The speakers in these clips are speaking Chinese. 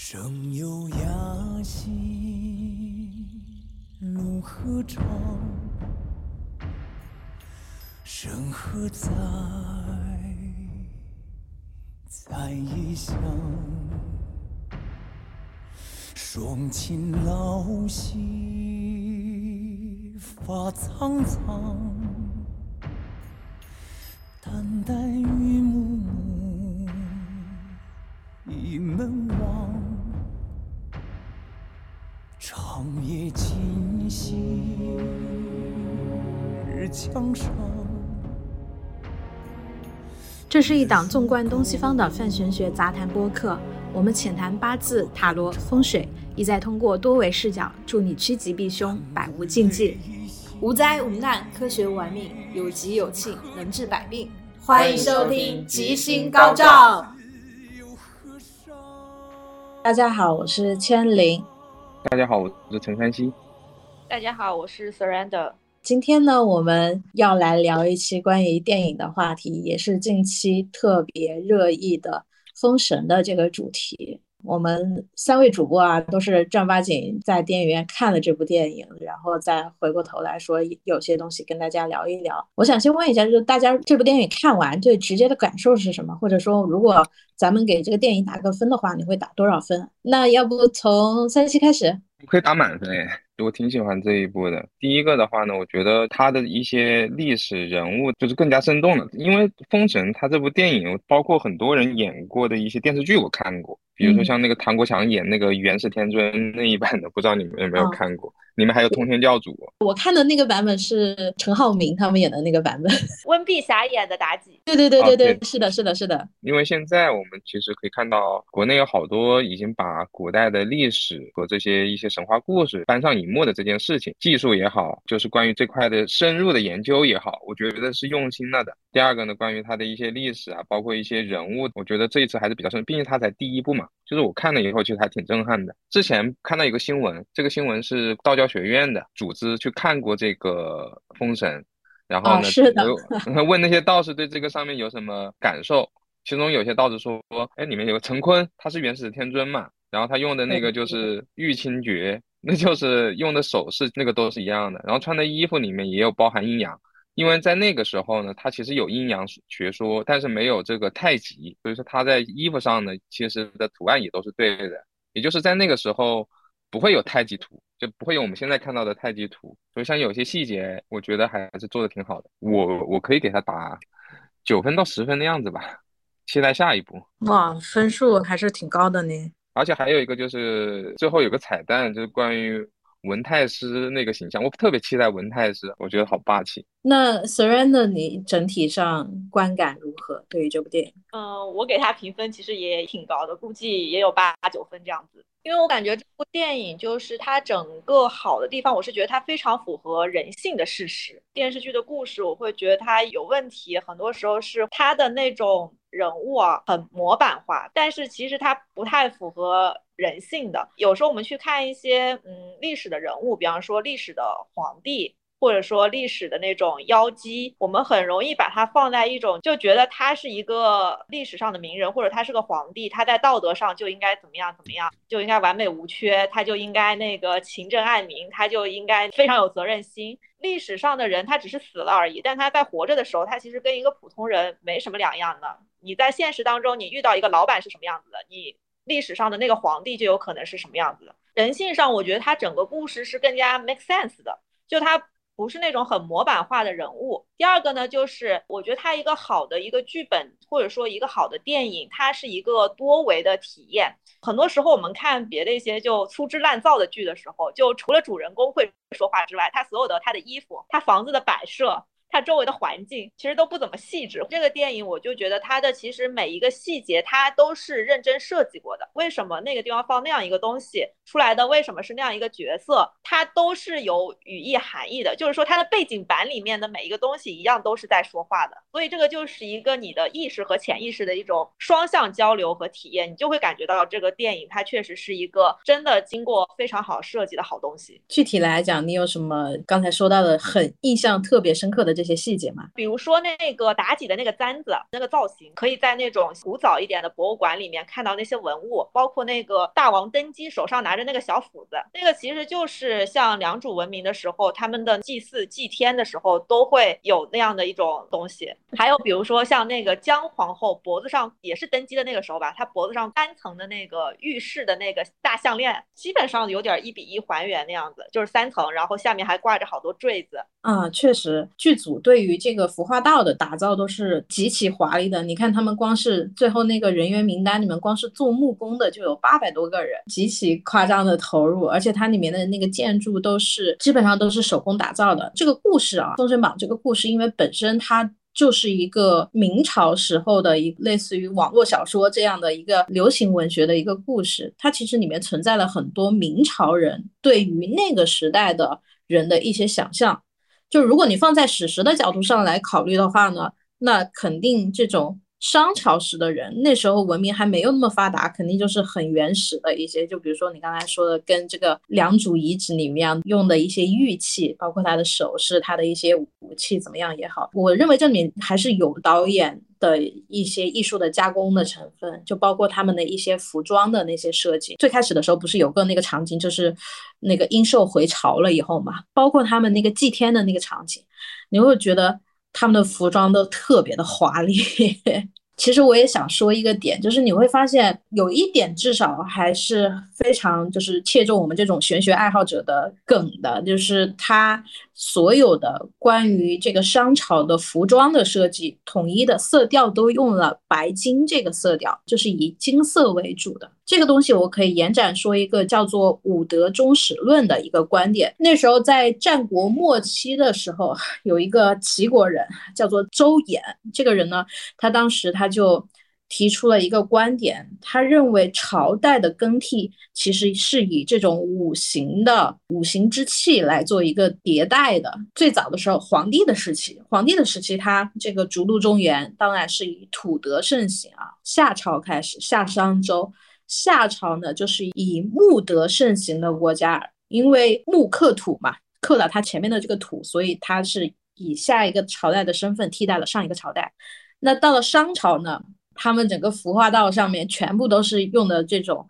生有雅兴，路何长？身何在？在异乡。双亲老兮发苍苍，淡淡这是一档纵观东西方的泛玄学杂谈播客，我们浅谈八字、塔罗、风水，意在通过多维视角，助你趋吉避凶，百无禁忌。无灾无难，科学玩命，有吉有庆，能治百病。欢迎收听《吉星高照》。大家好，我是千灵。大家好，我是陈山西。大家好，我是 Surrender。今天呢，我们要来聊一期关于电影的话题，也是近期特别热议的《封神》的这个主题。我们三位主播啊，都是正儿八经在电影院看了这部电影，然后再回过头来说有些东西跟大家聊一聊。我想先问一下，就是大家这部电影看完最直接的感受是什么？或者说，如果咱们给这个电影打个分的话，你会打多少分？那要不从三七开始？可以打满分诶。我挺喜欢这一部的。第一个的话呢，我觉得它的一些历史人物就是更加生动了。因为《封神》它这部电影，包括很多人演过的一些电视剧，我看过。比如说像那个唐国强演那个元始天尊 那一版的，不知道你们有没有看过？你们还有通天教主。我看的那个版本是陈浩民他们演的那个版本，温碧霞演的妲己。对对对对对，是的，是的，是的。因为现在我们其实可以看到，国内有好多已经把古代的历史和这些一些神话故事搬上荧幕的这件事情，技术也好，就是关于这块的深入的研究也好，我觉得是用心了的。第二个呢，关于它的一些历史啊，包括一些人物，我觉得这一次还是比较深，毕竟它才第一部嘛。就是我看了以后，其实还挺震撼的。之前看到一个新闻，这个新闻是道教学院的组织去看过这个《封神》，然后呢，问那些道士对这个上面有什么感受。其中有些道士说，哎，里面有个陈坤，他是元始天尊嘛，然后他用的那个就是玉清诀，那就是用的首饰，那个都是一样的。然后穿的衣服里面也有包含阴阳。因为在那个时候呢，它其实有阴阳学说，但是没有这个太极，所以说它在衣服上呢，其实的图案也都是对的。也就是在那个时候不会有太极图，就不会有我们现在看到的太极图。所以像有些细节，我觉得还是做的挺好的。我我可以给他打九分到十分的样子吧，期待下一步。哇，分数还是挺高的呢。而且还有一个就是最后有个彩蛋，就是关于。文太师那个形象，我特别期待文太师，我觉得好霸气。那 Surrender，你整体上观感如何？对于这部电影？嗯，我给他评分其实也挺高的，估计也有八九分这样子。因为我感觉这部电影就是它整个好的地方，我是觉得它非常符合人性的事实。电视剧的故事，我会觉得它有问题，很多时候是它的那种人物啊很模板化，但是其实它不太符合。人性的，有时候我们去看一些嗯历史的人物，比方说历史的皇帝，或者说历史的那种妖姬，我们很容易把它放在一种，就觉得他是一个历史上的名人，或者他是个皇帝，他在道德上就应该怎么样怎么样，就应该完美无缺，他就应该那个勤政爱民，他就应该非常有责任心。历史上的人他只是死了而已，但他在活着的时候，他其实跟一个普通人没什么两样的。你在现实当中，你遇到一个老板是什么样子的，你。历史上的那个皇帝就有可能是什么样子的。人性上，我觉得他整个故事是更加 make sense 的，就他不是那种很模板化的人物。第二个呢，就是我觉得他一个好的一个剧本或者说一个好的电影，它是一个多维的体验。很多时候我们看别的一些就粗制滥造的剧的时候，就除了主人公会说话之外，他所有的他的衣服、他房子的摆设。它周围的环境其实都不怎么细致。这个电影我就觉得它的其实每一个细节它都是认真设计过的。为什么那个地方放那样一个东西出来的？为什么是那样一个角色？它都是有语义含义的。就是说它的背景板里面的每一个东西一样都是在说话的。所以这个就是一个你的意识和潜意识的一种双向交流和体验，你就会感觉到这个电影它确实是一个真的经过非常好设计的好东西。具体来讲，你有什么刚才说到的很印象特别深刻的？这些细节嘛？比如说那个妲己的那个簪子，那个造型，可以在那种古早一点的博物馆里面看到那些文物，包括那个大王登基手上拿着那个小斧子，那个其实就是像良渚文明的时候，他们的祭祀祭天的时候都会有那样的一种东西。还有比如说像那个姜皇后脖子上也是登基的那个时候吧，她脖子上三层的那个玉饰的那个大项链，基本上有点一比一还原那样子，就是三层，然后下面还挂着好多坠子。啊，确实，剧组对于这个服化道的打造都是极其华丽的。你看他们光是最后那个人员名单里面，光是做木工的就有八百多个人，极其夸张的投入。而且它里面的那个建筑都是基本上都是手工打造的。这个故事啊，《封神榜》这个故事，因为本身它就是一个明朝时候的一类似于网络小说这样的一个流行文学的一个故事，它其实里面存在了很多明朝人对于那个时代的人的一些想象。就如果你放在史实的角度上来考虑的话呢，那肯定这种商朝时的人，那时候文明还没有那么发达，肯定就是很原始的一些。就比如说你刚才说的，跟这个良渚遗址里面用的一些玉器，包括他的首饰、他的一些武器怎么样也好，我认为这里面还是有导演。的一些艺术的加工的成分，就包括他们的一些服装的那些设计。最开始的时候不是有个那个场景，就是那个殷寿回朝了以后嘛，包括他们那个祭天的那个场景，你会觉得他们的服装都特别的华丽。其实我也想说一个点，就是你会发现有一点至少还是非常就是切中我们这种玄学爱好者的梗的，就是他所有的关于这个商朝的服装的设计，统一的色调都用了白金这个色调，就是以金色为主的。这个东西我可以延展说一个叫做《武德中史论》的一个观点。那时候在战国末期的时候，有一个齐国人叫做周衍。这个人呢，他当时他就提出了一个观点，他认为朝代的更替其实是以这种五行的五行之气来做一个迭代的。最早的时候，皇帝的时期，皇帝的时期，他这个逐鹿中原，当然是以土德盛行啊。夏朝开始，夏商周。夏朝呢，就是以木德盛行的国家，因为木克土嘛，克了它前面的这个土，所以它是以下一个朝代的身份替代了上一个朝代。那到了商朝呢，他们整个服化道上面全部都是用的这种。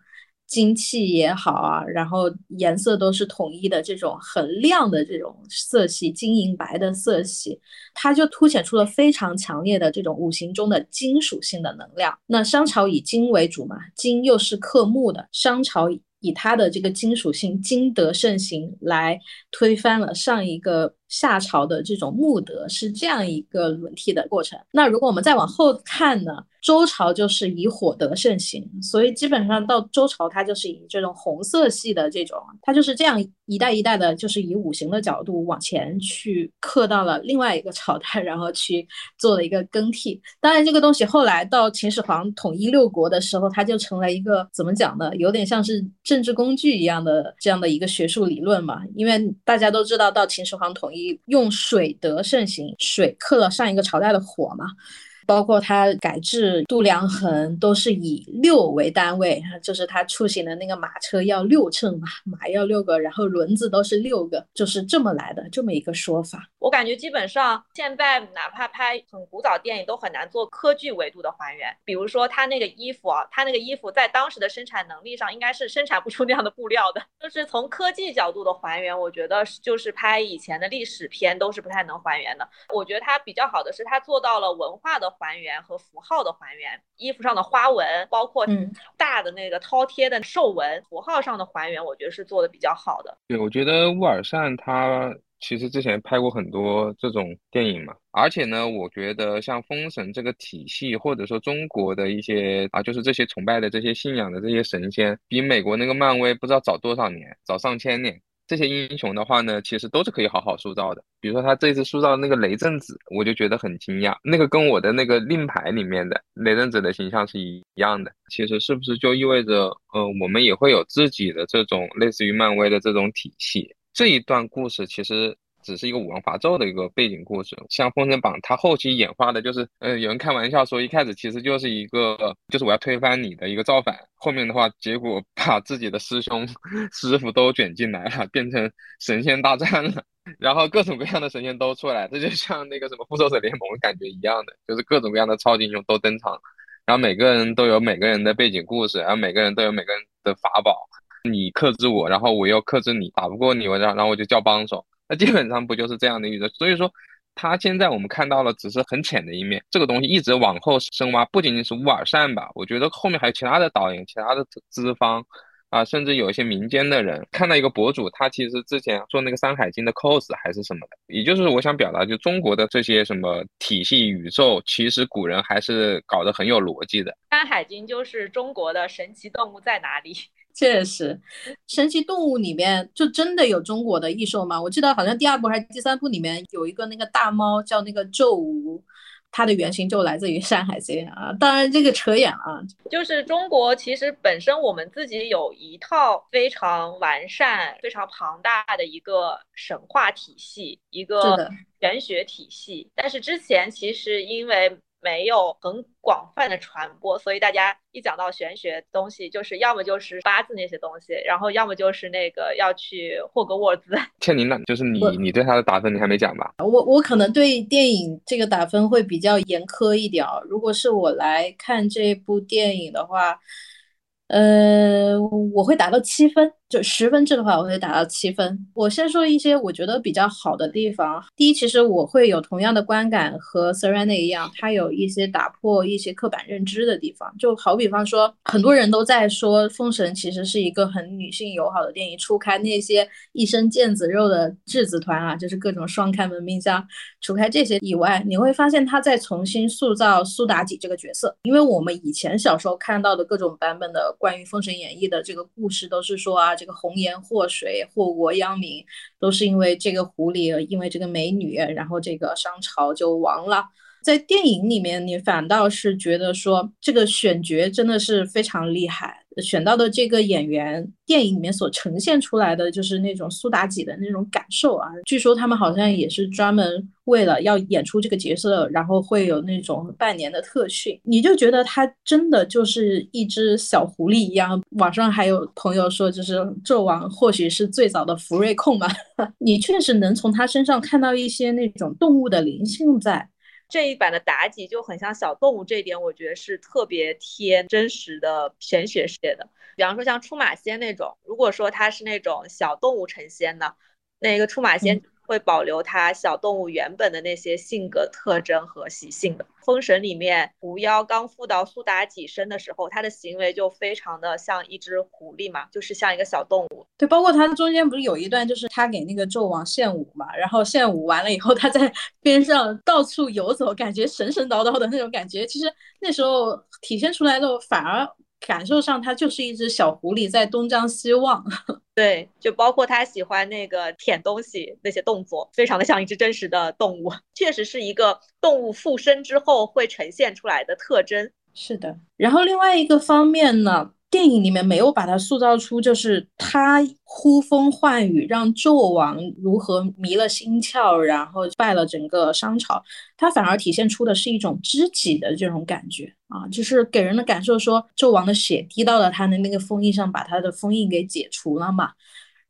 金器也好啊，然后颜色都是统一的，这种很亮的这种色系，金银白的色系，它就凸显出了非常强烈的这种五行中的金属性的能量。那商朝以金为主嘛，金又是克木的，商朝以它的这个金属性，金德盛行来推翻了上一个。夏朝的这种木德是这样一个轮替的过程。那如果我们再往后看呢？周朝就是以火德盛行，所以基本上到周朝，它就是以这种红色系的这种，它就是这样一代一代的，就是以五行的角度往前去刻到了另外一个朝代，然后去做了一个更替。当然，这个东西后来到秦始皇统一六国的时候，它就成了一个怎么讲呢？有点像是政治工具一样的这样的一个学术理论嘛。因为大家都知道，到秦始皇统一。用水德盛行，水克了上一个朝代的火嘛。包括它改制度量衡都是以六为单位，就是它出行的那个马车要六乘嘛，马要六个，然后轮子都是六个，就是这么来的这么一个说法。我感觉基本上现在哪怕拍很古早电影都很难做科技维度的还原。比如说他那个衣服啊，他那个衣服在当时的生产能力上应该是生产不出那样的布料的。就是从科技角度的还原，我觉得就是拍以前的历史片都是不太能还原的。我觉得它比较好的是它做到了文化的。还原和符号的还原，衣服上的花纹，包括大的那个饕餮的兽纹，符号上的还原，我觉得是做的比较好的。对，我觉得乌尔善他其实之前拍过很多这种电影嘛，而且呢，我觉得像封神这个体系，或者说中国的一些啊，就是这些崇拜的这些信仰的这些神仙，比美国那个漫威不知道早多少年，早上千年。这些英雄的话呢，其实都是可以好好塑造的。比如说他这次塑造那个雷震子，我就觉得很惊讶，那个跟我的那个令牌里面的雷震子的形象是一样的。其实是不是就意味着，呃，我们也会有自己的这种类似于漫威的这种体系？这一段故事其实只是一个武王伐纣的一个背景故事。像《封神榜》，它后期演化的就是，呃，有人开玩笑说，一开始其实就是一个，就是我要推翻你的一个造反。后面的话，结果把 自己的师兄、师傅都卷进来了，变成神仙大战了。然后各种各样的神仙都出来，这就像那个什么复仇者联盟感觉一样的，就是各种各样的超级英雄都登场，然后每个人都有每个人的背景故事，然后每个人都有每个人的法宝。你克制我，然后我又克制你，打不过你，我然后然后我就叫帮手。那基本上不就是这样的一个？所以说，他现在我们看到了只是很浅的一面，这个东西一直往后深挖，不仅仅是乌尔善吧？我觉得后面还有其他的导演、其他的资方啊，甚至有一些民间的人看到一个博主，他其实之前做那个《山海经》的 cos 还是什么的，也就是我想表达，就中国的这些什么体系宇宙，其实古人还是搞得很有逻辑的。《山海经》就是中国的神奇动物在哪里？确实，神奇动物里面就真的有中国的异兽吗？我记得好像第二部还是第三部里面有一个那个大猫叫那个纣无，它的原型就来自于《山海经》啊。当然这个扯远了，就是中国其实本身我们自己有一套非常完善、非常庞大的一个神话体系，一个玄学体系。但是之前其实因为没有很广泛的传播，所以大家一讲到玄学东西，就是要么就是八字那些东西，然后要么就是那个要去霍格沃兹。倩妮呢？就是你，你对他的打分你还没讲吧？我我可能对电影这个打分会比较严苛一点。如果是我来看这部电影的话。呃，我会打到七分，就十分制的话，我会打到七分。我先说一些我觉得比较好的地方。第一，其实我会有同样的观感和 Serena 一样，它有一些打破一些刻板认知的地方。就好比方说，很多人都在说《封神》其实是一个很女性友好的电影，除开那些一身腱子肉的质子团啊，就是各种双开门冰箱，除开这些以外，你会发现他在重新塑造苏妲己这个角色。因为我们以前小时候看到的各种版本的。关于《封神演义》的这个故事，都是说啊，这个红颜祸水、祸国殃民，都是因为这个狐狸，因为这个美女，然后这个商朝就亡了。在电影里面，你反倒是觉得说，这个选角真的是非常厉害。选到的这个演员，电影里面所呈现出来的就是那种苏妲己的那种感受啊。据说他们好像也是专门为了要演出这个角色，然后会有那种半年的特训。你就觉得他真的就是一只小狐狸一样。网上还有朋友说，就是纣王或许是最早的福瑞控嘛。你确实能从他身上看到一些那种动物的灵性在。这一版的妲己就很像小动物，这一点我觉得是特别贴真实的玄学世界的。比方说像出马仙那种，如果说他是那种小动物成仙的，那个出马仙。会保留它小动物原本的那些性格特征和习性的。封神里面，狐妖刚附到苏妲己身的时候，它的行为就非常的像一只狐狸嘛，就是像一个小动物。对，包括它中间不是有一段，就是他给那个纣王献舞嘛，然后献舞完了以后，他在边上到处游走，感觉神神叨叨的那种感觉。其实那时候体现出来的反而。感受上，它就是一只小狐狸在东张西望。对，就包括它喜欢那个舔东西那些动作，非常的像一只真实的动物，确实是一个动物附身之后会呈现出来的特征。是的，然后另外一个方面呢？电影里面没有把它塑造出，就是他呼风唤雨，让纣王如何迷了心窍，然后败了整个商朝。他反而体现出的是一种知己的这种感觉啊，就是给人的感受说，纣王的血滴到了他的那个封印上，把他的封印给解除了嘛。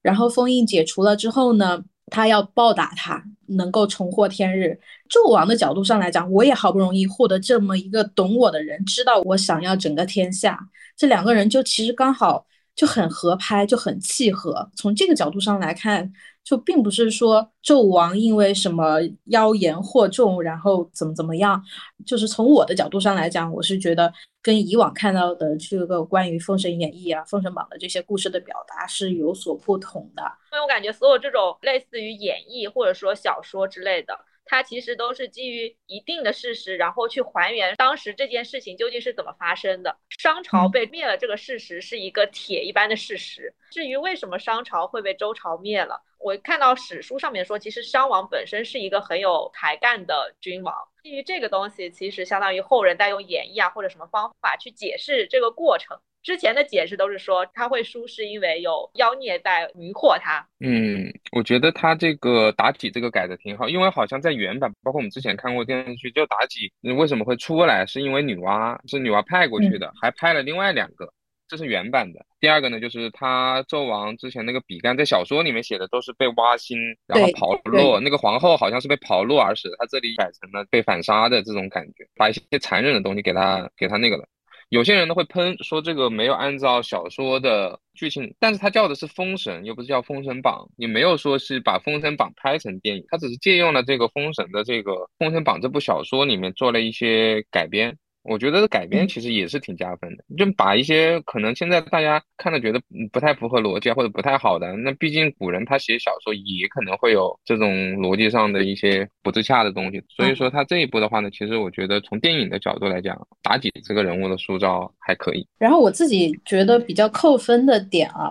然后封印解除了之后呢，他要报答他，能够重获天日。纣王的角度上来讲，我也好不容易获得这么一个懂我的人，知道我想要整个天下。这两个人就其实刚好就很合拍，就很契合。从这个角度上来看，就并不是说纣王因为什么妖言惑众，然后怎么怎么样。就是从我的角度上来讲，我是觉得跟以往看到的这个关于《封神演义》啊、《封神榜》的这些故事的表达是有所不同的。因为我感觉所有这种类似于演绎或者说小说之类的。它其实都是基于一定的事实，然后去还原当时这件事情究竟是怎么发生的。商朝被灭了这个事实是一个铁一般的事实。至于为什么商朝会被周朝灭了，我看到史书上面说，其实商王本身是一个很有才干的君王。基于这个东西，其实相当于后人在用演绎啊或者什么方法去解释这个过程。之前的解释都是说他会输是因为有妖孽在迷惑他。嗯，我觉得他这个妲己这个改的挺好，因为好像在原版，包括我们之前看过电视剧，就妲己为什么会出来，是因为女娲是女娲派过去的，还派了另外两个，这是原版的。第二个呢，就是他纣王之前那个比干，在小说里面写的都是被挖心，然后刨落，那个皇后好像是被刨落而死，他这里改成了被反杀的这种感觉，把一些残忍的东西给他给他那个了。有些人呢会喷说这个没有按照小说的剧情，但是他叫的是《封神》，又不是叫《封神榜》，也没有说是把《封神榜》拍成电影，他只是借用了这个《封神》的这个《封神榜》这部小说里面做了一些改编。我觉得改编其实也是挺加分的，就把一些可能现在大家看了觉得不太符合逻辑或者不太好的，那毕竟古人他写小说也可能会有这种逻辑上的一些不自洽的东西，所以说他这一步的话呢，其实我觉得从电影的角度来讲，妲己这个人物的塑造还可以。然后我自己觉得比较扣分的点啊，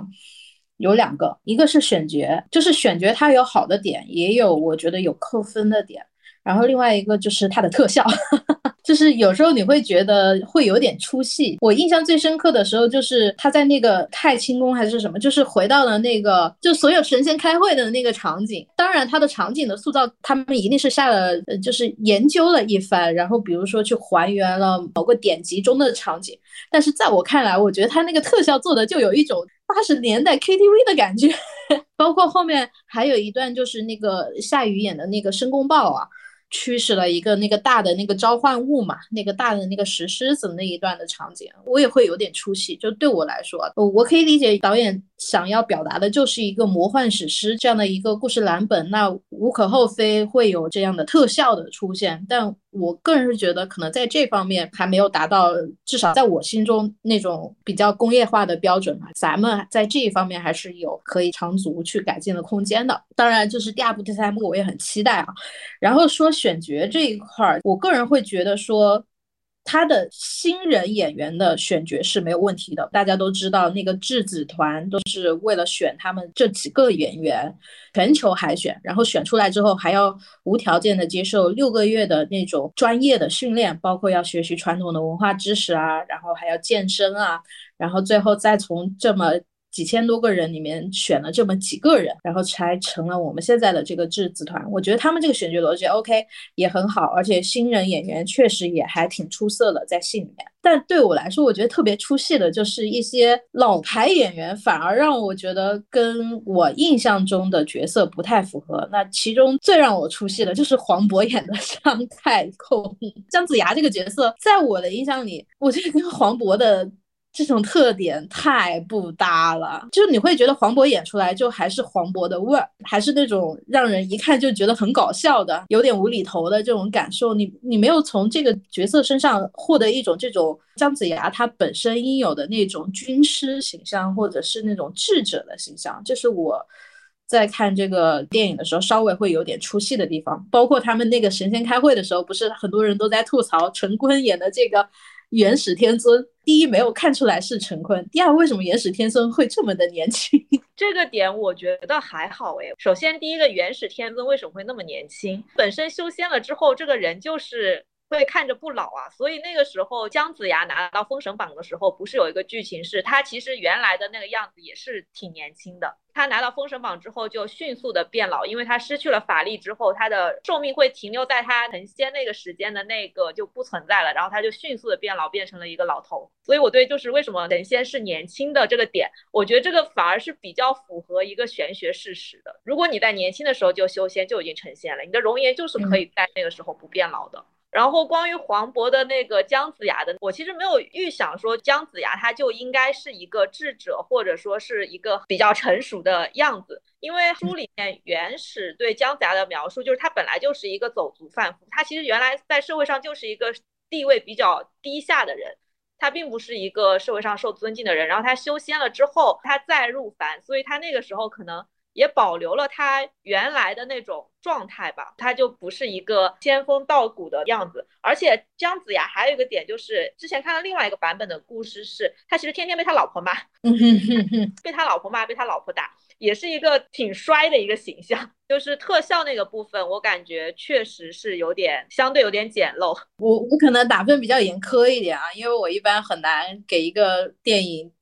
有两个，一个是选角，就是选角它有好的点，也有我觉得有扣分的点。然后另外一个就是它的特效，就是有时候你会觉得会有点出戏。我印象最深刻的时候就是他在那个太清宫还是什么，就是回到了那个就所有神仙开会的那个场景。当然，他的场景的塑造，他们一定是下了就是研究了一番，然后比如说去还原了某个典籍中的场景。但是在我看来，我觉得他那个特效做的就有一种八十年代 KTV 的感觉。包括后面还有一段就是那个夏雨演的那个申公豹啊。驱使了一个那个大的那个召唤物嘛，那个大的那个石狮子那一段的场景，我也会有点出戏。就对我来说，我可以理解导演。想要表达的就是一个魔幻史诗这样的一个故事蓝本，那无可厚非会有这样的特效的出现，但我个人是觉得可能在这方面还没有达到，至少在我心中那种比较工业化的标准吧。咱们在这一方面还是有可以长足去改进的空间的。当然，就是第二部、第三部我也很期待啊。然后说选角这一块儿，我个人会觉得说。他的新人演员的选角是没有问题的，大家都知道那个质子团都是为了选他们这几个演员，全球海选，然后选出来之后还要无条件的接受六个月的那种专业的训练，包括要学习传统的文化知识啊，然后还要健身啊，然后最后再从这么。几千多个人里面选了这么几个人，然后才成了我们现在的这个质子团。我觉得他们这个选角逻辑 OK 也很好，而且新人演员确实也还挺出色的在戏里面。但对我来说，我觉得特别出戏的就是一些老牌演员，反而让我觉得跟我印象中的角色不太符合。那其中最让我出戏的就是黄渤演的 姜太公，姜子牙这个角色，在我的印象里，我觉得跟黄渤的。这种特点太不搭了，就是你会觉得黄渤演出来就还是黄渤的味儿，还是那种让人一看就觉得很搞笑的，有点无厘头的这种感受。你你没有从这个角色身上获得一种这种姜子牙他本身应有的那种军师形象，或者是那种智者的形象。这是我在看这个电影的时候稍微会有点出戏的地方。包括他们那个神仙开会的时候，不是很多人都在吐槽陈坤演的这个。元始天尊，第一没有看出来是陈坤，第二为什么元始天尊会这么的年轻？这个点我觉得还好诶。首先，第一个元始天尊为什么会那么年轻？本身修仙了之后，这个人就是会看着不老啊。所以那个时候姜子牙拿到封神榜的时候，不是有一个剧情是他其实原来的那个样子也是挺年轻的。他拿到封神榜之后就迅速的变老，因为他失去了法力之后，他的寿命会停留在他成仙那个时间的那个就不存在了，然后他就迅速的变老，变成了一个老头。所以我对就是为什么神仙是年轻的这个点，我觉得这个反而是比较符合一个玄学事实的。如果你在年轻的时候就修仙，就已经成仙了，你的容颜就是可以在那个时候不变老的。然后关于黄渤的那个姜子牙的，我其实没有预想说姜子牙他就应该是一个智者，或者说是一个比较成熟的样子，因为书里面原始对姜子牙的描述就是他本来就是一个走卒贩夫，他其实原来在社会上就是一个地位比较低下的人，他并不是一个社会上受尊敬的人。然后他修仙了之后，他再入凡，所以他那个时候可能。也保留了他原来的那种状态吧，他就不是一个仙风道骨的样子。而且姜子牙还有一个点，就是之前看到另外一个版本的故事，是他其实天天被他老婆骂，被他老婆骂，被他老婆打。也是一个挺衰的一个形象。就是特效那个部分，我感觉确实是有点相对有点简陋。我我可能打分比较严苛一点啊，因为我一般很难给一个电影，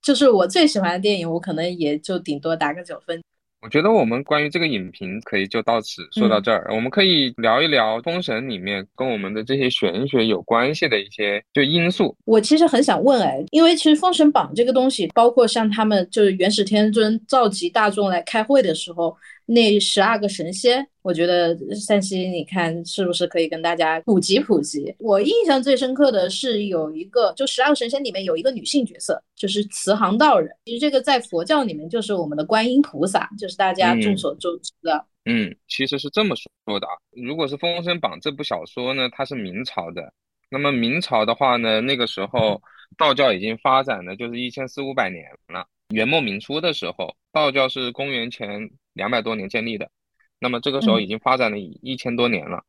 就是我最喜欢的电影，我可能也就顶多打个九分。我觉得我们关于这个影评可以就到此说到这儿。我们可以聊一聊《封神》里面跟我们的这些玄学有关系的一些就因素。我其实很想问哎，因为其实《封神榜》这个东西，包括像他们就是元始天尊召集大众来开会的时候。那十二个神仙，我觉得山西，你看是不是可以跟大家普及普及？我印象最深刻的是有一个，就十二个神仙里面有一个女性角色，就是慈航道人。其实这个在佛教里面就是我们的观音菩萨，就是大家众所周知的。嗯，其实是这么说的啊。如果是《封神榜》这部小说呢，它是明朝的。那么明朝的话呢，那个时候道教已经发展了，就是一千四五百年了。元末明初的时候，道教是公元前。两百多年建立的，那么这个时候已经发展了一千多年了，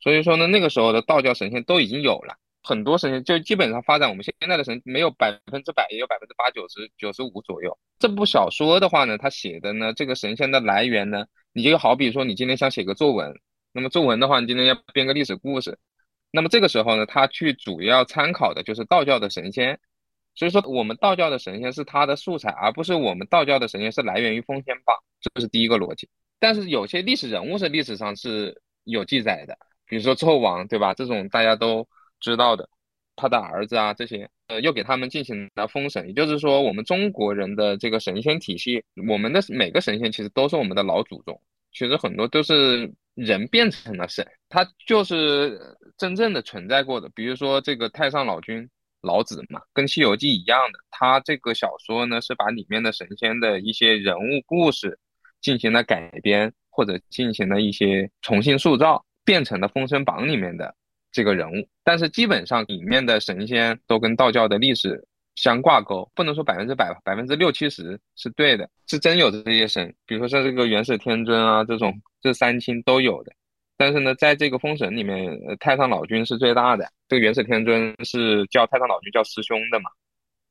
所以说呢，那个时候的道教神仙都已经有了很多神仙，就基本上发展我们现在的神没有百分之百，也有百分之八九十九十五左右。这部小说的话呢，它写的呢，这个神仙的来源呢，你就好比说你今天想写个作文，那么作文的话，你今天要编个历史故事，那么这个时候呢，他去主要参考的就是道教的神仙。所以说，我们道教的神仙是他的素材，而不是我们道教的神仙是来源于《封仙榜》，这是第一个逻辑。但是有些历史人物是历史上是有记载的，比如说纣王，对吧？这种大家都知道的，他的儿子啊，这些，呃，又给他们进行了封神。也就是说，我们中国人的这个神仙体系，我们的每个神仙其实都是我们的老祖宗，其实很多都是人变成了神，他就是真正的存在过的。比如说这个太上老君。老子嘛，跟《西游记》一样的，他这个小说呢是把里面的神仙的一些人物故事进行了改编，或者进行了一些重新塑造，变成了《封神榜》里面的这个人物。但是基本上里面的神仙都跟道教的历史相挂钩，不能说百分之百吧，百分之六七十是对的，是真有这些神，比如说像这个元始天尊啊，这种这三清都有的。但是呢，在这个封神里面，呃，太上老君是最大的。这个元始天尊是叫太上老君叫师兄的嘛？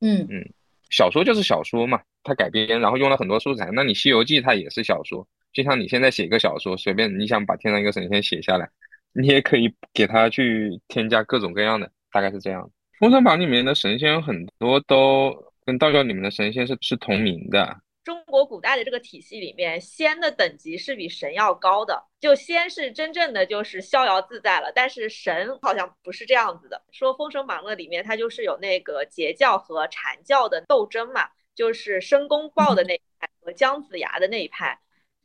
嗯嗯，小说就是小说嘛，它改编，然后用了很多素材。那你《西游记》它也是小说，就像你现在写一个小说，随便你想把天上一个神仙写下来，你也可以给他去添加各种各样的，大概是这样。封神榜里面的神仙很多都跟道教里面的神仙是是同名的。中国古代的这个体系里面，仙的等级是比神要高的。就仙是真正的就是逍遥自在了，但是神好像不是这样子的。说《封神榜》里面，它就是有那个截教和阐教的斗争嘛，就是申公豹的那一派和姜子牙的那一派。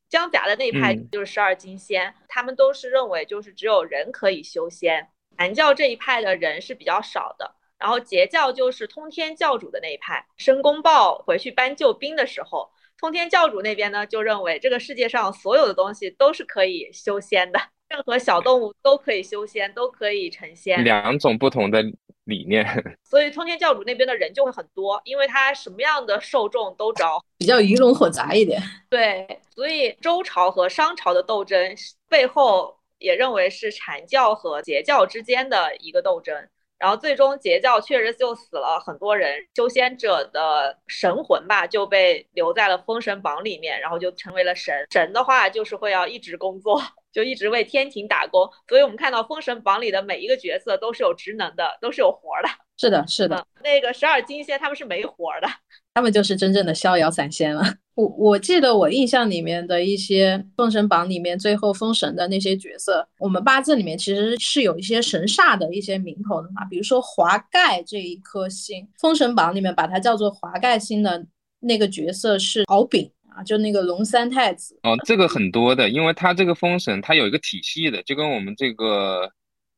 姜子牙的那一派就是十二金仙，他们都是认为就是只有人可以修仙。阐教这一派的人是比较少的。然后截教就是通天教主的那一派，申公豹回去搬救兵的时候，通天教主那边呢就认为这个世界上所有的东西都是可以修仙的，任何小动物都可以修仙，都可以成仙。两种不同的理念，所以通天教主那边的人就会很多，因为他什么样的受众都招，比较鱼龙混杂一点。对，所以周朝和商朝的斗争背后也认为是禅教和截教之间的一个斗争。然后最终截教确实就死了很多人，修仙者的神魂吧就被留在了封神榜里面，然后就成为了神。神的话就是会要一直工作，就一直为天庭打工。所以我们看到封神榜里的每一个角色都是有职能的，都是有活的。是的，是的。那个十二金仙他们是没活的，他们就是真正的逍遥散仙了。我我记得我印象里面的一些封神榜里面最后封神的那些角色，我们八字里面其实是有一些神煞的一些名头的嘛，比如说华盖这一颗星，封神榜里面把它叫做华盖星的那个角色是敖丙啊，就那个龙三太子。哦，这个很多的，因为它这个封神它有一个体系的，就跟我们这个。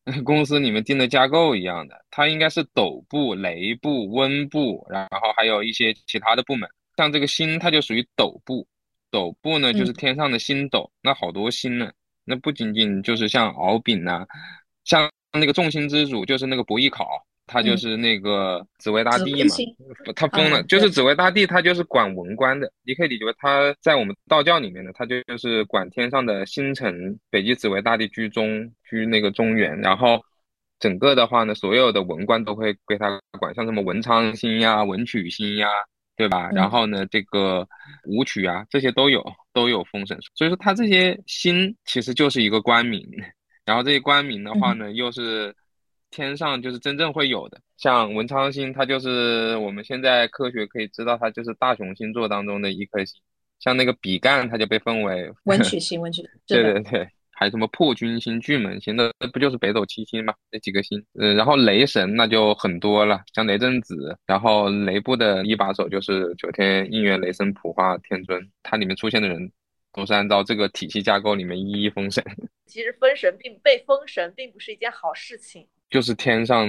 公司里面定的架构一样的，它应该是斗部、雷部、温部，然后还有一些其他的部门。像这个星，它就属于斗部。斗部呢，就是天上的星斗，那好多星呢。那不仅仅就是像敖丙呐，像那个众星之主，就是那个伯邑考。他就是那个紫薇大帝嘛，他封了，就是紫薇大帝，他就是管文官的。你可以理解为他在我们道教里面呢，他就是管天上的星辰。北极紫薇大帝居中，居那个中原，然后整个的话呢，所有的文官都会归他管，像什么文昌星呀、文曲星呀，对对吧？然后呢，这个武曲啊，这些都有都有封神，所以说他这些星其实就是一个官名，然后这些官名的话呢，又是天上就是真正会有的，像文昌星，它就是我们现在科学可以知道，它就是大熊星座当中的一颗星。像那个比干，它就被分为 文曲星，文曲 对对对，还有什么破军星、巨门星，那不就是北斗七星嘛？那几个星，嗯，然后雷神那就很多了，像雷震子，然后雷部的一把手就是九天应元雷神普化天尊，它里面出现的人都是按照这个体系架构里面一一封神。其实封神并被封神并不是一件好事情，就是天上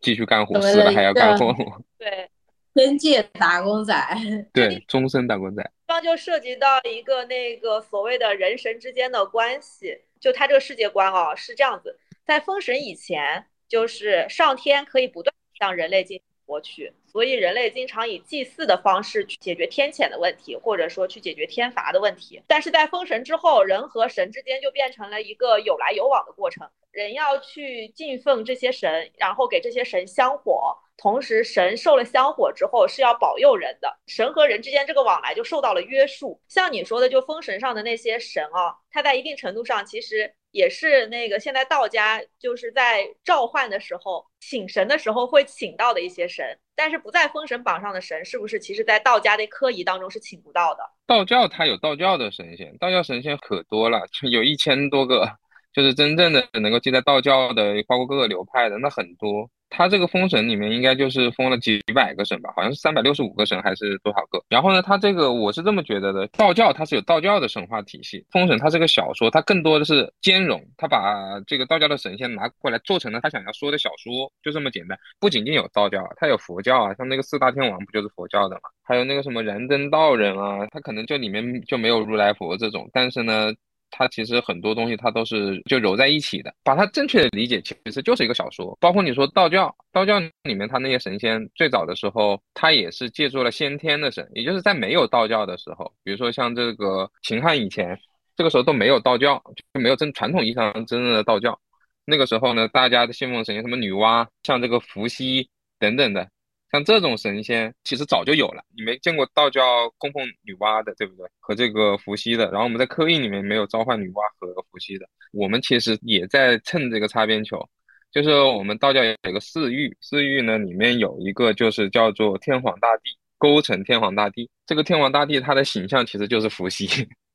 继续干活，死了还要干活。对。天界打工仔，对，终身打工仔。这就涉及到一个那个所谓的人神之间的关系，就他这个世界观哦是这样子，在封神以前，就是上天可以不断向人类进行博取，所以人类经常以祭祀的方式去解决天谴的问题，或者说去解决天罚的问题。但是在封神之后，人和神之间就变成了一个有来有往的过程，人要去敬奉这些神，然后给这些神香火。同时，神受了香火之后是要保佑人的，神和人之间这个往来就受到了约束。像你说的，就封神上的那些神啊，他在一定程度上其实也是那个现在道家就是在召唤的时候请神的时候会请到的一些神，但是不在封神榜上的神，是不是其实在道家的科仪当中是请不到的？道教它有道教的神仙，道教神仙可多了，有一千多个，就是真正的能够记在道教的，包括各个流派的，那很多。他这个封神里面应该就是封了几百个神吧，好像是三百六十五个神还是多少个？然后呢，他这个我是这么觉得的，道教它是有道教的神话体系，封神它是个小说，它更多的是兼容，它把这个道教的神仙拿过来做成了他想要说的小说，就这么简单。不仅仅有道教，它有佛教啊，像那个四大天王不就是佛教的嘛？还有那个什么燃灯道人啊，他可能就里面就没有如来佛这种，但是呢。它其实很多东西它都是就揉在一起的，把它正确的理解其实就是一个小说。包括你说道教，道教里面它那些神仙最早的时候，它也是借助了先天的神，也就是在没有道教的时候，比如说像这个秦汉以前，这个时候都没有道教，就没有真传统意义上真正的道教。那个时候呢，大家的信奉神仙什么女娲，像这个伏羲等等的。像这种神仙其实早就有了，你没见过道教供奉女娲的，对不对？和这个伏羲的，然后我们在刻印里面没有召唤女娲和伏羲的，我们其实也在蹭这个擦边球。就是我们道教有一个四御，四御呢里面有一个就是叫做天皇大帝，勾陈天皇大帝。这个天皇大帝他的形象其实就是伏羲。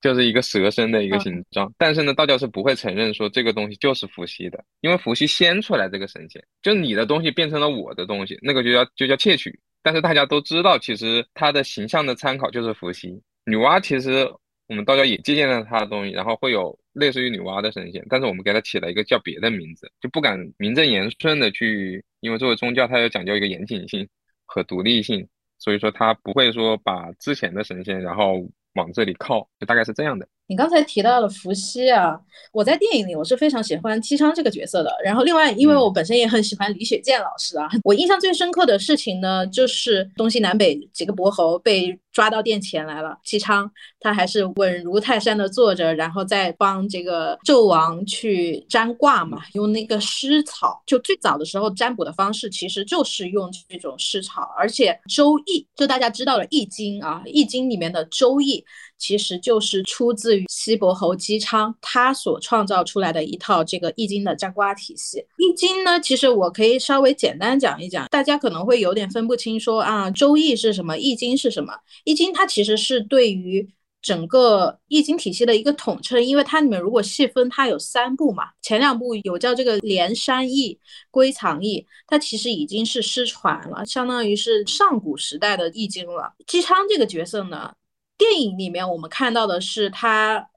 就是一个蛇身的一个形状，但是呢，道教是不会承认说这个东西就是伏羲的，因为伏羲先出来这个神仙，就你的东西变成了我的东西，那个就叫就叫窃取。但是大家都知道，其实他的形象的参考就是伏羲。女娲其实我们道教也借鉴了他的东西，然后会有类似于女娲的神仙，但是我们给他起了一个叫别的名字，就不敢名正言顺的去，因为作为宗教，它要讲究一个严谨性和独立性，所以说他不会说把之前的神仙然后。往这里靠，就大概是这样的。你刚才提到了伏羲啊，我在电影里我是非常喜欢姬昌这个角色的。然后另外，因为我本身也很喜欢李雪健老师啊，我印象最深刻的事情呢，就是东西南北几个伯侯被抓到殿前来了，姬昌他还是稳如泰山的坐着，然后再帮这个纣王去占卦嘛，用那个湿草。就最早的时候占卜的方式其实就是用这种湿草，而且《周易》就大家知道了《易经》啊，《易经》里面的《周易》。其实就是出自于西伯侯姬昌他所创造出来的一套这个易经的占卦体系。易经呢，其实我可以稍微简单讲一讲，大家可能会有点分不清，说啊，周易是什么，易经是什么？易经它其实是对于整个易经体系的一个统称，因为它里面如果细分，它有三部嘛，前两部有叫这个连山易、归藏易，它其实已经是失传了，相当于是上古时代的易经了。姬昌这个角色呢？电影里面我们看到的是他，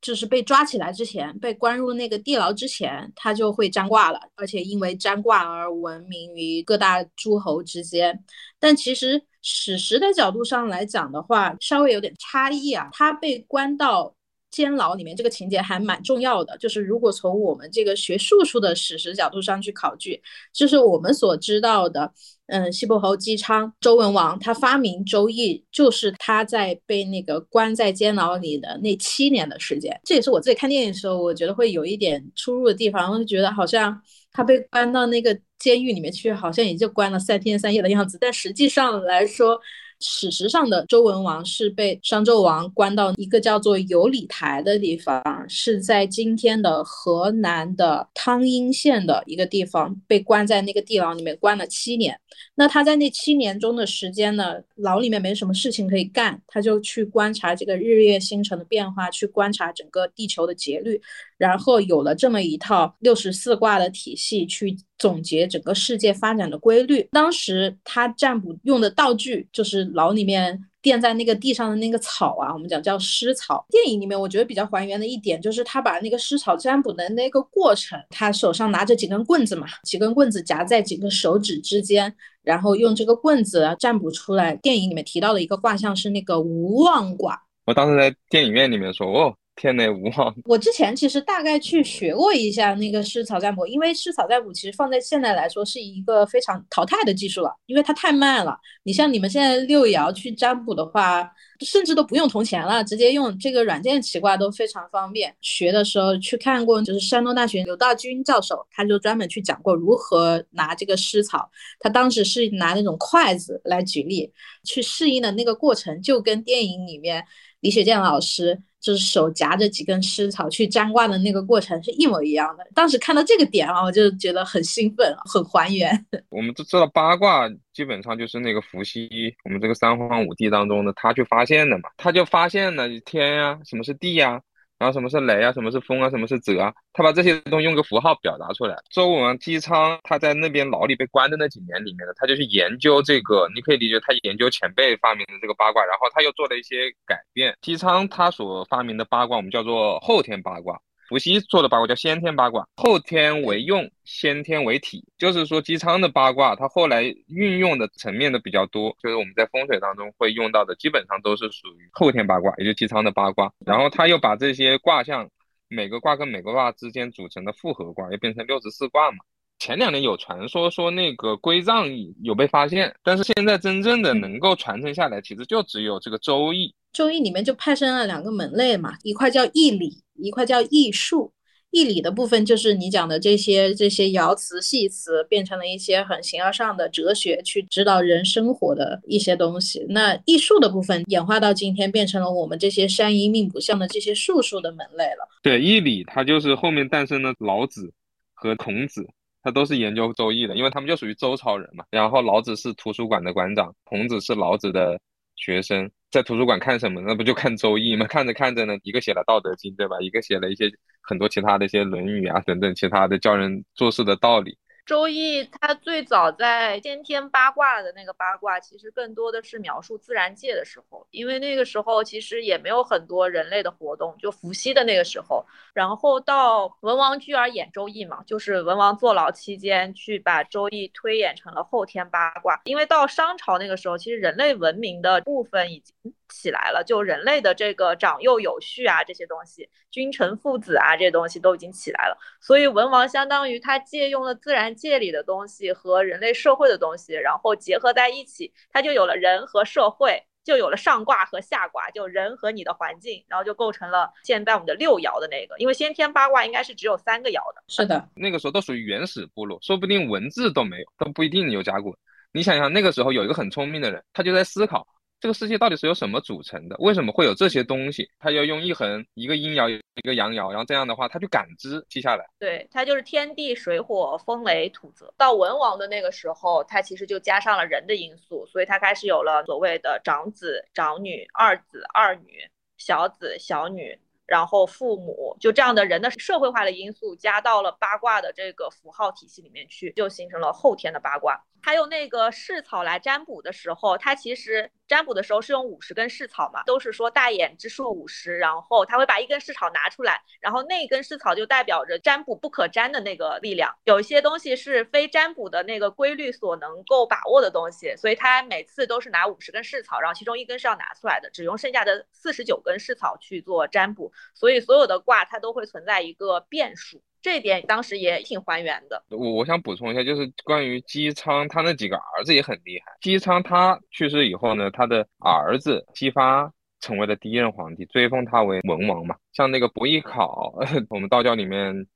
就是被抓起来之前，被关入那个地牢之前，他就会占卦了，而且因为占卦而闻名于各大诸侯之间。但其实史实的角度上来讲的话，稍微有点差异啊。他被关到。监牢里面这个情节还蛮重要的，就是如果从我们这个学术数的史实角度上去考据，就是我们所知道的，嗯，西伯侯姬昌，周文王他发明周易，就是他在被那个关在监牢里的那七年的时间。这也是我自己看电影的时候，我觉得会有一点出入的地方，我就觉得好像他被关到那个监狱里面去，好像也就关了三天三夜的样子，但实际上来说。史实上的周文王是被商纣王关到一个叫做有里台的地方，是在今天的河南的汤阴县的一个地方，被关在那个地牢里面关了七年。那他在那七年中的时间呢，牢里面没什么事情可以干，他就去观察这个日月星辰的变化，去观察整个地球的节律，然后有了这么一套六十四卦的体系去。总结整个世界发展的规律。当时他占卜用的道具就是牢里面垫在那个地上的那个草啊，我们讲叫湿草。电影里面我觉得比较还原的一点就是他把那个湿草占卜的那个过程，他手上拿着几根棍子嘛，几根棍子夹在几个手指之间，然后用这个棍子占卜出来。电影里面提到的一个卦象是那个无妄卦。我当时在电影院里面说哦。天内无望。我之前其实大概去学过一下那个湿草占卜，因为湿草占卜其实放在现在来说是一个非常淘汰的技术了，因为它太慢了。你像你们现在六爻去占卜的话，甚至都不用铜钱了，直接用这个软件起卦都非常方便。学的时候去看过，就是山东大学刘道军教授，他就专门去讲过如何拿这个湿草。他当时是拿那种筷子来举例，去适应的那个过程，就跟电影里面李雪健老师。就是手夹着几根湿草去占卦的那个过程是一模一样的。当时看到这个点啊，我就觉得很兴奋，很还原。我们都知道八卦基本上就是那个伏羲，我们这个三皇五帝当中的他去发现的嘛，他就发现了天呀，什么是地呀？然后什么是雷啊？什么是风啊？什么是泽啊？他把这些东西用个符号表达出来。周文王姬昌他在那边牢里被关的那几年里面呢，他就去研究这个，你可以理解他研究前辈发明的这个八卦，然后他又做了一些改变。姬昌他所发明的八卦，我们叫做后天八卦。伏羲做的八卦叫先天八卦，后天为用，先天为体，就是说姬昌的八卦，它后来运用的层面的比较多，就是我们在风水当中会用到的，基本上都是属于后天八卦，也就姬昌的八卦。然后他又把这些卦象，每个卦跟每个卦之间组成的复合卦，又变成六十四卦嘛。前两年有传说说那个归藏易有被发现，但是现在真正的能够传承下来，其实就只有这个周易。周易里面就派生了两个门类嘛，一块叫易理。一块叫易术，易理的部分就是你讲的这些这些爻辞系辞，变成了一些很形而上的哲学，去指导人生活的一些东西。那易术的部分演化到今天，变成了我们这些山医命卜相的这些术数的门类了。对，易理它就是后面诞生的老子和孔子，他都是研究周易的，因为他们就属于周朝人嘛。然后老子是图书馆的馆长，孔子是老子的学生。在图书馆看什么？那不就看《周易》吗？看着看着呢，一个写了《道德经》，对吧？一个写了一些很多其他的一些《论语》啊等等其他的教人做事的道理。周易它最早在先天八卦的那个八卦，其实更多的是描述自然界的时候，因为那个时候其实也没有很多人类的活动，就伏羲的那个时候，然后到文王居而演周易嘛，就是文王坐牢期间去把周易推演成了后天八卦，因为到商朝那个时候，其实人类文明的部分已经。起来了，就人类的这个长幼有序啊，这些东西，君臣父子啊，这些东西都已经起来了。所以文王相当于他借用了自然界里的东西和人类社会的东西，然后结合在一起，它就有了人和社会，就有了上卦和下卦，就人和你的环境，然后就构成了现在我们的六爻的那个。因为先天八卦应该是只有三个爻的。是的，那个时候都属于原始部落，说不定文字都没有，都不一定有甲骨。你想想，那个时候有一个很聪明的人，他就在思考。这个世界到底是由什么组成的？为什么会有这些东西？他要用一横一个阴爻一个阳爻，然后这样的话，他去感知记下来。对，它就是天地水火风雷土泽。到文王的那个时候，他其实就加上了人的因素，所以他开始有了所谓的长子长女、二子二女、小子小女。然后父母就这样的人的社会化的因素加到了八卦的这个符号体系里面去，就形成了后天的八卦。他用那个试草来占卜的时候，他其实占卜的时候是用五十根试草嘛，都是说大眼之数五十，然后他会把一根试草拿出来，然后那根试草就代表着占卜不可占的那个力量。有一些东西是非占卜的那个规律所能够把握的东西，所以他每次都是拿五十根试草，然后其中一根是要拿出来的，只用剩下的四十九根试草去做占卜。所以所有的卦它都会存在一个变数。这一点当时也挺还原的。我我想补充一下，就是关于姬昌，他那几个儿子也很厉害。姬昌他去世以后呢，他的儿子姬发成为了第一任皇帝，追封他为文王嘛。像那个伯邑考，我们道教里面，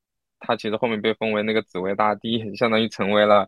他其实后面被封为那个紫薇大帝，相当于成为了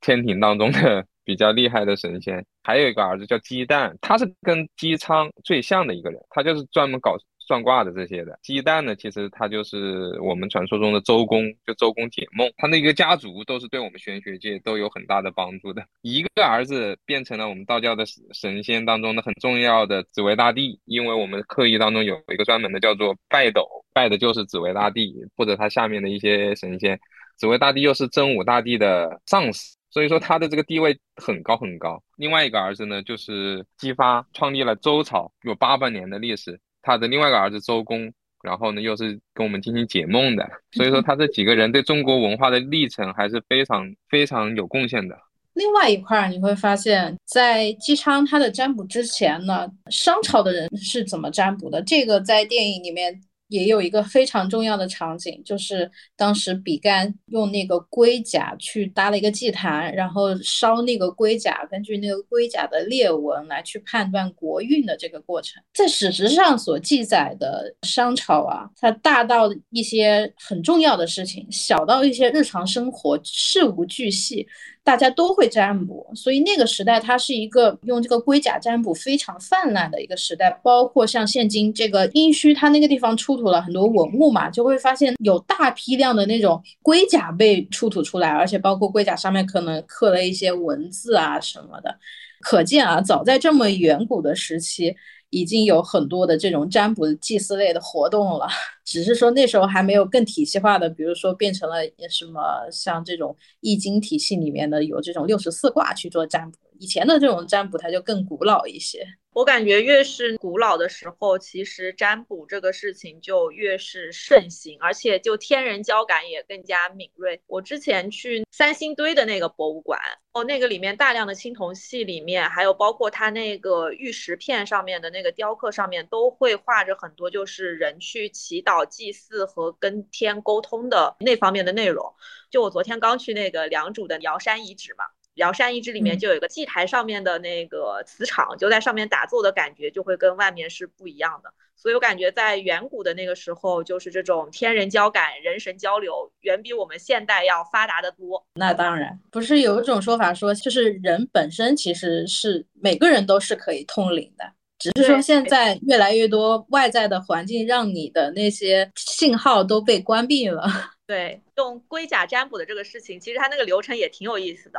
天庭当中的。比较厉害的神仙。还有一个儿子叫姬旦，他是跟姬昌最像的一个人，他就是专门搞。算卦的这些的鸡蛋呢，其实他就是我们传说中的周公，就周公解梦，他那个家族都是对我们玄学界都有很大的帮助的。一个儿子变成了我们道教的神仙当中的很重要的紫薇大帝，因为我们刻意当中有一个专门的叫做拜斗，拜的就是紫薇大帝或者他下面的一些神仙。紫薇大帝又是真武大帝的上司，所以说他的这个地位很高很高。另外一个儿子呢，就是姬发，创立了周朝，有八百年的历史。他的另外一个儿子周公，然后呢又是跟我们进行解梦的，所以说他这几个人对中国文化的历程还是非常非常有贡献的。另外一块你会发现，在姬昌他的占卜之前呢，商朝的人是怎么占卜的？这个在电影里面。也有一个非常重要的场景，就是当时比干用那个龟甲去搭了一个祭坛，然后烧那个龟甲，根据那个龟甲的裂纹来去判断国运的这个过程，在史实上所记载的商朝啊，它大到一些很重要的事情，小到一些日常生活事无巨细。大家都会占卜，所以那个时代它是一个用这个龟甲占卜非常泛滥的一个时代。包括像现今这个殷墟，它那个地方出土了很多文物嘛，就会发现有大批量的那种龟甲被出土出来，而且包括龟甲上面可能刻了一些文字啊什么的。可见啊，早在这么远古的时期。已经有很多的这种占卜祭祀类的活动了，只是说那时候还没有更体系化的，比如说变成了什么像这种易经体系里面的有这种六十四卦去做占卜，以前的这种占卜它就更古老一些。我感觉越是古老的时候，其实占卜这个事情就越是盛行，而且就天人交感也更加敏锐。我之前去三星堆的那个博物馆，哦，那个里面大量的青铜器里面，还有包括它那个玉石片上面的那个雕刻上面，都会画着很多就是人去祈祷、祭祀和跟天沟通的那方面的内容。就我昨天刚去那个良渚的瑶山遗址嘛。瑶山遗址里面就有一个祭台上面的那个磁场，就在上面打坐的感觉就会跟外面是不一样的。所以我感觉在远古的那个时候，就是这种天人交感、人神交流，远比我们现代要发达的多。那当然，不是有一种说法说，就是人本身其实是每个人都是可以通灵的，只是说现在越来越多外在的环境让你的那些信号都被关闭了。对，用龟甲占卜的这个事情，其实它那个流程也挺有意思的。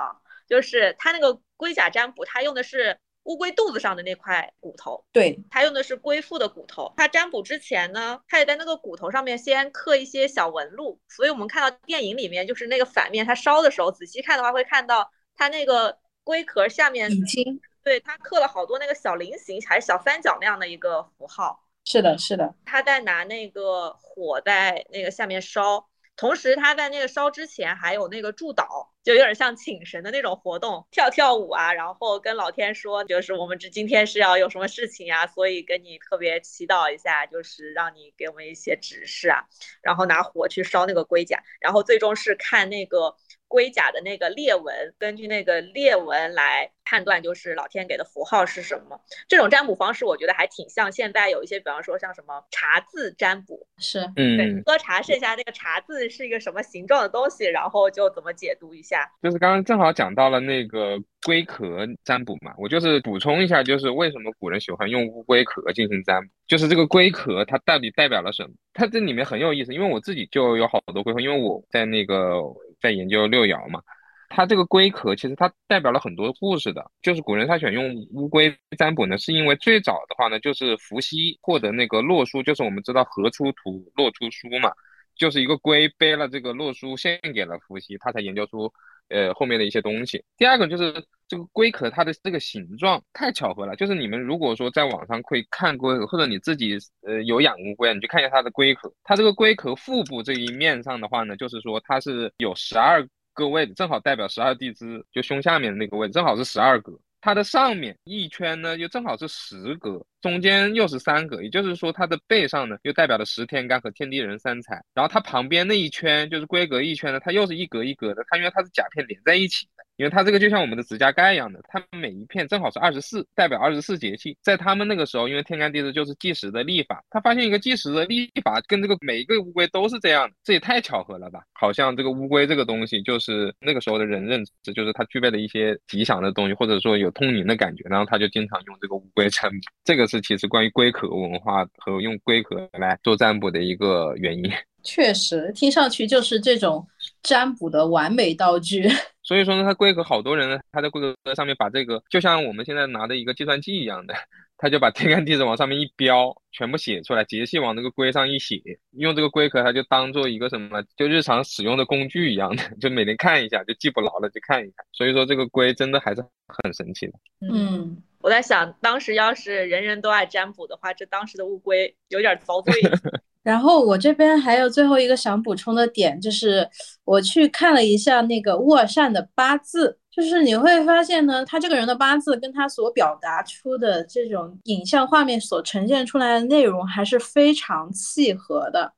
就是他那个龟甲占卜，他用的是乌龟肚子上的那块骨头，对他用的是龟腹的骨头。他占卜之前呢，他也在那个骨头上面先刻一些小纹路，所以我们看到电影里面就是那个反面，他烧的时候仔细看的话，会看到他那个龟壳下面已经对他刻了好多那个小菱形还是小三角那样的一个符号。是的，是的，他在拿那个火在那个下面烧。同时，他在那个烧之前还有那个祝祷，就有点像请神的那种活动，跳跳舞啊，然后跟老天说，就是我们这今天是要有什么事情呀，所以跟你特别祈祷一下，就是让你给我们一些指示啊，然后拿火去烧那个龟甲，然后最终是看那个。龟甲的那个裂纹，根据那个裂纹来判断，就是老天给的符号是什么。这种占卜方式，我觉得还挺像现在有一些，比方说像什么茶字占卜，是，嗯，对，喝茶剩下那个茶字是一个什么形状的东西，然后就怎么解读一下。就是刚刚正好讲到了那个龟壳占卜嘛，我就是补充一下，就是为什么古人喜欢用乌龟壳进行占卜，就是这个龟壳它到底代表了什么？它这里面很有意思，因为我自己就有好多龟壳，因为我在那个。在研究六爻嘛，它这个龟壳其实它代表了很多故事的。就是古人他选用乌龟占卜呢，是因为最早的话呢，就是伏羲获得那个洛书，就是我们知道河出图，洛出书嘛，就是一个龟背了这个洛书献给了伏羲，他才研究出呃后面的一些东西。第二个就是这个龟壳它的这个形状太巧合了，就是你们如果说在网上会看过，或者你自己呃有养乌龟，你去看一下它的龟壳，它这个龟壳腹部这一面上的话呢，就是说它是有十二个位置，正好代表十二地支，就胸下面的那个位置正好是十二格。它的上面一圈呢，就正好是十格，中间又是三格，也就是说它的背上呢，又代表了十天干和天地人三才。然后它旁边那一圈就是规格一圈呢，它又是一格一格的，它因为它是甲片连在一起的，因为它这个就像我们的指甲盖一样的，它每一片正好是二十四，代表二十四节气。在他们那个时候，因为天干地支就是计时的历法，他发现一个计时的历法跟这个每一个乌龟都是这样的，这也太巧合了吧？好像这个乌龟这个东西就是那个时候的人认知，就是它具备了一些吉祥的东西，或者说有通灵的感觉，然后他就经常用这个乌龟 占卜。这个是其实关于龟壳文化和用龟壳来做占卜的一个原因。确实，听上去就是这种占卜的完美道具。所以说呢，它龟壳好多人呢，他在龟壳上面把这个，就像我们现在拿的一个计算器一样的，他就把天干地支往上面一标，全部写出来，节气往那个龟上一写，用这个龟壳，它就当做一个什么，就日常使用的工具一样的，就每天看一下，就记不牢了就看一下。所以说这个龟真的还是很神奇的。嗯，我在想，当时要是人人都爱占卜的话，这当时的乌龟有点遭罪。然后我这边还有最后一个想补充的点，就是我去看了一下那个沃善的八字，就是你会发现呢，他这个人的八字跟他所表达出的这种影像画面所呈现出来的内容还是非常契合的。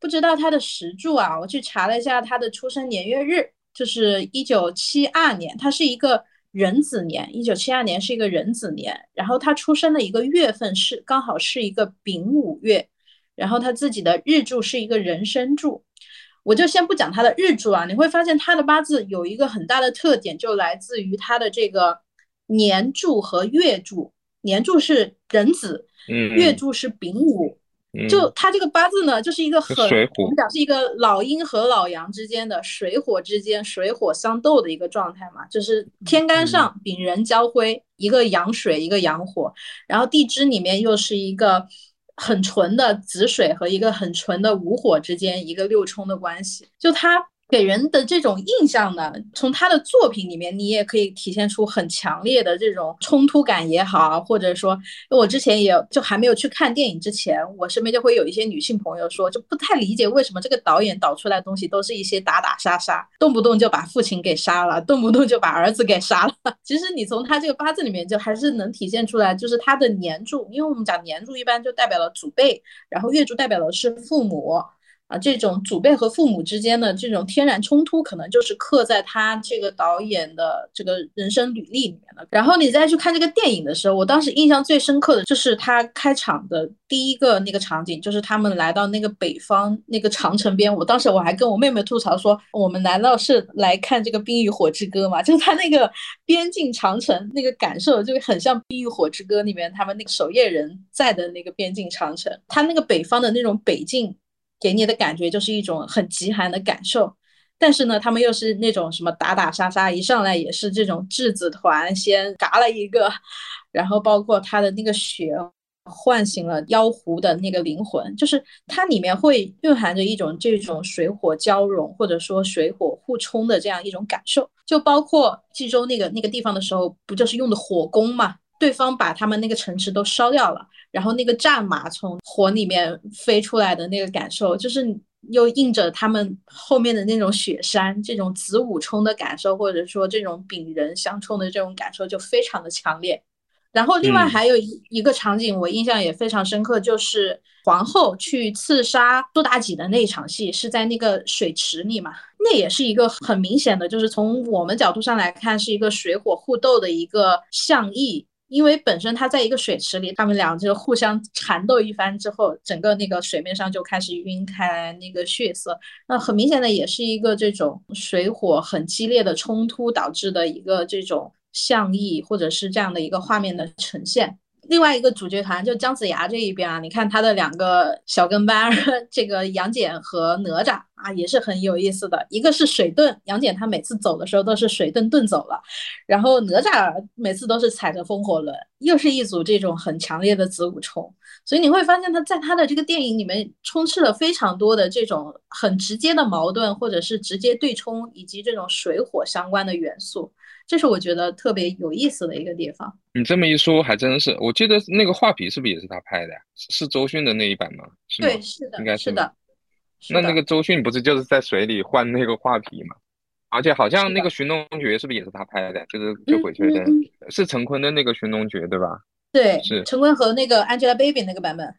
不知道他的时柱啊，我去查了一下他的出生年月日，就是一九七二年，他是一个壬子年，一九七二年是一个壬子年，然后他出生的一个月份是刚好是一个丙午月。然后他自己的日柱是一个人生柱，我就先不讲他的日柱啊，你会发现他的八字有一个很大的特点，就来自于他的这个年柱和月柱。年柱是壬子，嗯，月柱是丙午，就他这个八字呢，就是一个很我们讲是一个老阴和老阳之间的水火之间水火相斗的一个状态嘛，就是天干上丙壬交辉，一个阳水一个阳火，然后地支里面又是一个。很纯的子水和一个很纯的午火之间一个六冲的关系，就它。给人的这种印象呢，从他的作品里面，你也可以体现出很强烈的这种冲突感也好，或者说，我之前也就还没有去看电影之前，我身边就会有一些女性朋友说，就不太理解为什么这个导演导出来的东西都是一些打打杀杀，动不动就把父亲给杀了，动不动就把儿子给杀了。其实你从他这个八字里面就还是能体现出来，就是他的年柱，因为我们讲年柱一般就代表了祖辈，然后月柱代表的是父母。这种祖辈和父母之间的这种天然冲突，可能就是刻在他这个导演的这个人生履历里面的。然后你再去看这个电影的时候，我当时印象最深刻的就是他开场的第一个那个场景，就是他们来到那个北方那个长城边。我当时我还跟我妹妹吐槽说，我们难道是来看这个《冰与火之歌》吗？就是他那个边境长城那个感受，就很像《冰与火之歌》里面他们那个守夜人在的那个边境长城。他那个北方的那种北境。给你的感觉就是一种很极寒的感受，但是呢，他们又是那种什么打打杀杀，一上来也是这种质子团先嘎了一个，然后包括他的那个血唤醒了妖狐的那个灵魂，就是它里面会蕴含着一种这种水火交融或者说水火互冲的这样一种感受，就包括冀州那个那个地方的时候，不就是用的火攻嘛？对方把他们那个城池都烧掉了，然后那个战马从火里面飞出来的那个感受，就是又映着他们后面的那种雪山，这种子午冲的感受，或者说这种丙人相冲的这种感受就非常的强烈。然后另外还有一一个场景，我印象也非常深刻，就是皇后去刺杀杜妲己的那一场戏，是在那个水池里嘛，那也是一个很明显的，就是从我们角度上来看，是一个水火互斗的一个象意。因为本身它在一个水池里，他们俩就互相缠斗一番之后，整个那个水面上就开始晕开那个血色，那很明显的也是一个这种水火很激烈的冲突导致的一个这种象意，或者是这样的一个画面的呈现。另外一个主角团就姜子牙这一边啊，你看他的两个小跟班，这个杨戬和哪吒啊，也是很有意思的。一个是水遁，杨戬他每次走的时候都是水遁遁走了，然后哪吒每次都是踩着风火轮，又是一组这种很强烈的子午冲。所以你会发现他在他的这个电影里面充斥了非常多的这种很直接的矛盾，或者是直接对冲，以及这种水火相关的元素。这是我觉得特别有意思的一个地方。你这么一说，还真是。我记得那个画皮是不是也是他拍的呀？是周迅的那一版吗？对，是的，应该是的。那那个周迅不是就是在水里换那个画皮吗？而且好像那个《寻龙诀》是不是也是他拍的？就是就鬼吹灯，是陈坤的那个《寻龙诀》对吧？对，是陈坤和那个 Angelababy 那个版本。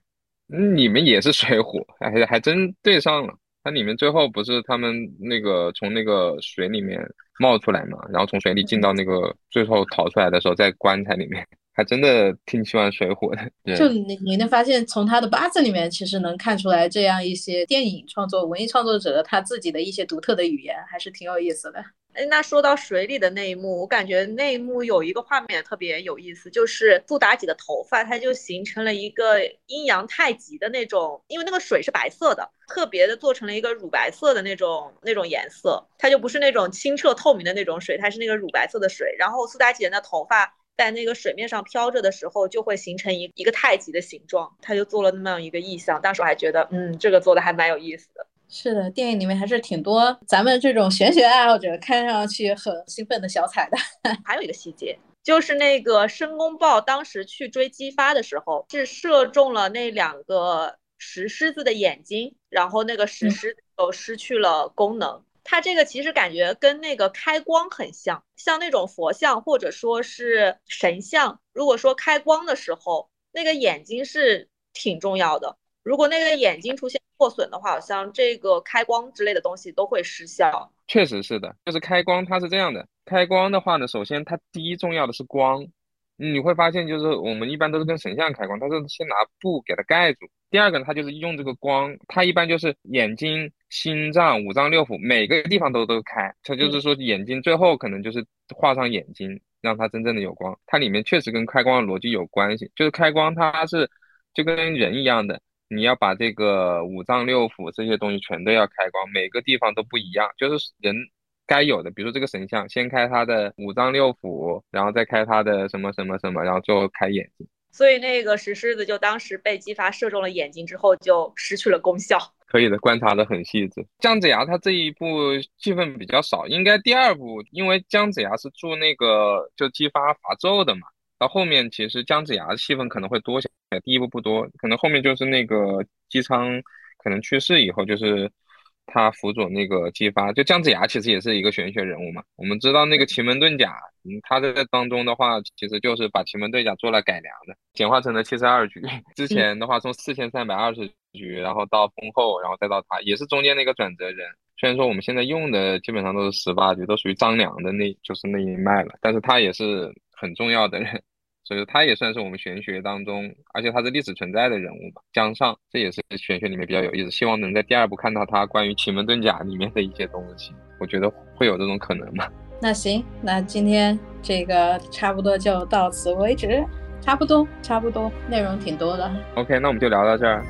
你们也是水火，还还真对上了。它里面最后不是他们那个从那个水里面冒出来嘛，然后从水里进到那个最后逃出来的时候，在棺材里面。还真的挺喜欢《水浒》的，就你你能发现，从他的八字里面，其实能看出来这样一些电影创作、文艺创作者的他自己的一些独特的语言，还是挺有意思的。哎，那说到水里的那一幕，我感觉那一幕有一个画面特别有意思，就是苏妲己的头发，它就形成了一个阴阳太极的那种，因为那个水是白色的，特别的做成了一个乳白色的那种那种颜色，它就不是那种清澈透明的那种水，它是那个乳白色的水，然后苏妲己的那头发。在那个水面上飘着的时候，就会形成一一个太极的形状，他就做了那么样一个意象。当时我还觉得，嗯，这个做的还蛮有意思的。是的，电影里面还是挺多咱们这种玄学爱好者看上去很兴奋的小彩蛋。还有一个细节，就是那个申公豹当时去追姬发的时候，是射中了那两个石狮子的眼睛，然后那个石狮子就失去了功能。它这个其实感觉跟那个开光很像，像那种佛像或者说是神像，如果说开光的时候，那个眼睛是挺重要的。如果那个眼睛出现破损的话，好像这个开光之类的东西都会失效。确实是的，就是开光它是这样的，开光的话呢，首先它第一重要的是光，你会发现就是我们一般都是跟神像开光，它是先拿布给它盖住。第二个呢，它就是用这个光，它一般就是眼睛。心脏、五脏六腑每个地方都都开，它就是说眼睛最后可能就是画上眼睛，让它真正的有光。它里面确实跟开光的逻辑有关系，就是开光它是就跟人一样的，你要把这个五脏六腑这些东西全都要开光，每个地方都不一样，就是人该有的，比如说这个神像，先开他的五脏六腑，然后再开他的什么什么什么，然后最后开眼睛。所以那个石狮子就当时被姬发射中了眼睛之后，就失去了功效。可以的，观察的很细致。姜子牙他这一部戏份比较少，应该第二部，因为姜子牙是助那个就姬发伐纣的嘛。到后面其实姜子牙的戏份可能会多些，第一部不多，可能后面就是那个姬昌可能去世以后，就是他辅佐那个姬发。就姜子牙其实也是一个玄学人物嘛。我们知道那个奇门遁甲。嗯，他在当中的话，其实就是把奇门遁甲做了改良的，简化成了七十二局。之前的话，从四千三百二十局，然后到封后，然后再到他，也是中间的一个转折人。虽然说我们现在用的基本上都是十八局，都属于张良的那，就是那一脉了，但是他也是很重要的人，所以他也算是我们玄学当中，而且他是历史存在的人物嘛。江尚，这也是玄学里面比较有意思，希望能在第二部看到他关于奇门遁甲里面的一些东西，我觉得会有这种可能嘛。那行，那今天这个差不多就到此为止，差不多，差不多，内容挺多的。OK，那我们就聊到这儿。